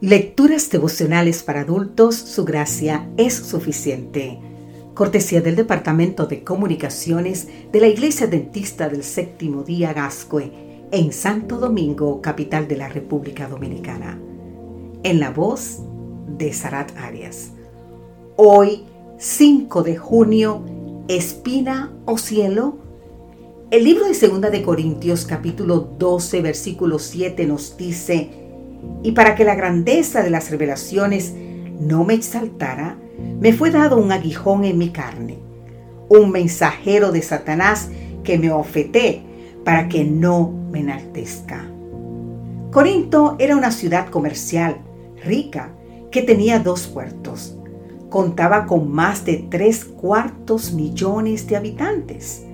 Lecturas devocionales para adultos, su gracia es suficiente. Cortesía del Departamento de Comunicaciones de la Iglesia Dentista del Séptimo Día Gascue, en Santo Domingo, capital de la República Dominicana. En la voz de Sarat Arias. Hoy, 5 de junio, Espina o Cielo. El libro de Segunda de Corintios, capítulo 12, versículo 7, nos dice, y para que la grandeza de las revelaciones no me exaltara, me fue dado un aguijón en mi carne, un mensajero de Satanás que me ofeté para que no me enaltezca. Corinto era una ciudad comercial, rica, que tenía dos puertos. Contaba con más de tres cuartos millones de habitantes.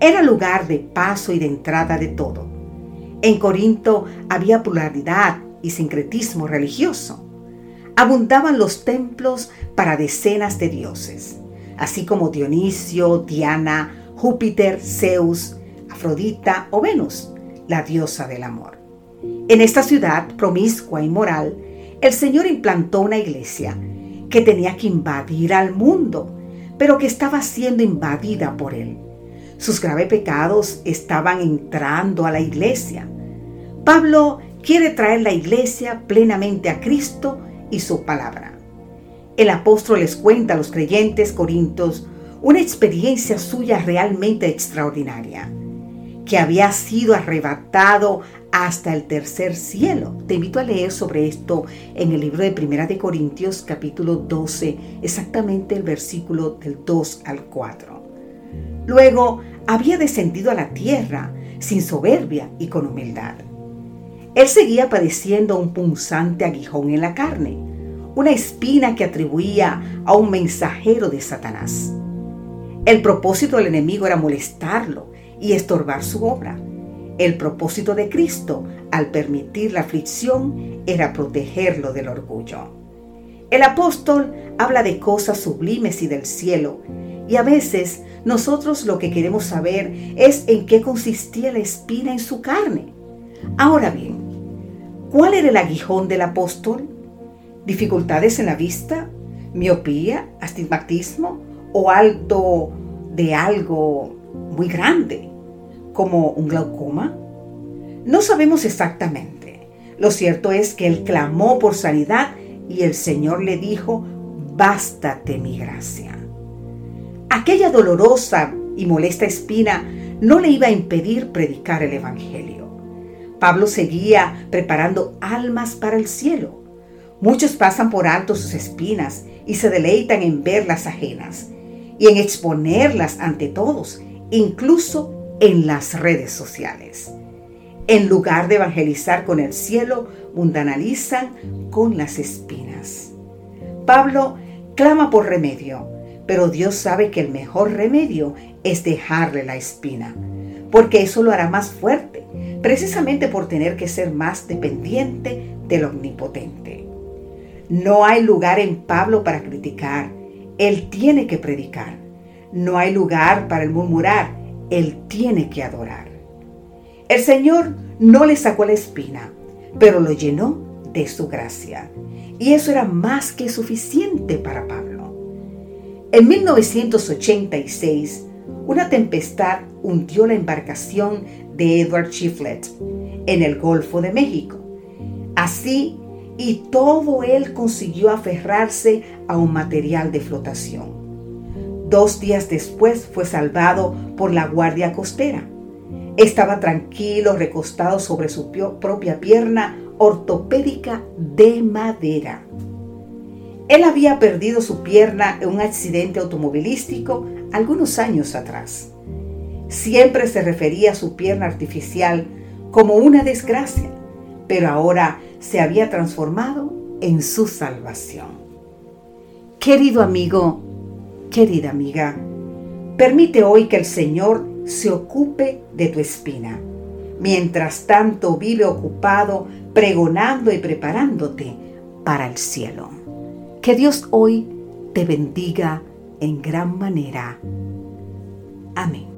Era lugar de paso y de entrada de todo. En Corinto había pluralidad y sincretismo religioso. Abundaban los templos para decenas de dioses, así como Dionisio, Diana, Júpiter, Zeus, Afrodita o Venus, la diosa del amor. En esta ciudad promiscua y moral, el Señor implantó una iglesia que tenía que invadir al mundo, pero que estaba siendo invadida por él. Sus graves pecados estaban entrando a la iglesia. Pablo quiere traer la iglesia plenamente a Cristo y su palabra. El apóstol les cuenta a los creyentes corintios una experiencia suya realmente extraordinaria, que había sido arrebatado hasta el tercer cielo. Te invito a leer sobre esto en el libro de Primera de Corintios capítulo 12, exactamente el versículo del 2 al 4. Luego había descendido a la tierra sin soberbia y con humildad. Él seguía padeciendo un punzante aguijón en la carne, una espina que atribuía a un mensajero de Satanás. El propósito del enemigo era molestarlo y estorbar su obra. El propósito de Cristo, al permitir la aflicción, era protegerlo del orgullo. El apóstol habla de cosas sublimes y del cielo, y a veces nosotros lo que queremos saber es en qué consistía la espina en su carne. Ahora bien, ¿Cuál era el aguijón del apóstol? ¿Dificultades en la vista? ¿Miopía? ¿Astigmatismo? ¿O alto de algo muy grande? ¿Como un glaucoma? No sabemos exactamente. Lo cierto es que él clamó por sanidad y el Señor le dijo, bástate mi gracia. Aquella dolorosa y molesta espina no le iba a impedir predicar el Evangelio. Pablo seguía preparando almas para el cielo. Muchos pasan por alto sus espinas y se deleitan en verlas ajenas y en exponerlas ante todos, incluso en las redes sociales. En lugar de evangelizar con el cielo, mundanalizan con las espinas. Pablo clama por remedio, pero Dios sabe que el mejor remedio es dejarle la espina, porque eso lo hará más fuerte precisamente por tener que ser más dependiente del omnipotente. No hay lugar en Pablo para criticar, él tiene que predicar. No hay lugar para el murmurar, él tiene que adorar. El Señor no le sacó la espina, pero lo llenó de su gracia. Y eso era más que suficiente para Pablo. En 1986, una tempestad hundió la embarcación de Edward Chiflet en el Golfo de México. Así, y todo él consiguió aferrarse a un material de flotación. Dos días después fue salvado por la Guardia Costera. Estaba tranquilo, recostado sobre su propia pierna ortopédica de madera. Él había perdido su pierna en un accidente automovilístico algunos años atrás. Siempre se refería a su pierna artificial como una desgracia, pero ahora se había transformado en su salvación. Querido amigo, querida amiga, permite hoy que el Señor se ocupe de tu espina. Mientras tanto vive ocupado pregonando y preparándote para el cielo. Que Dios hoy te bendiga en gran manera. Amén.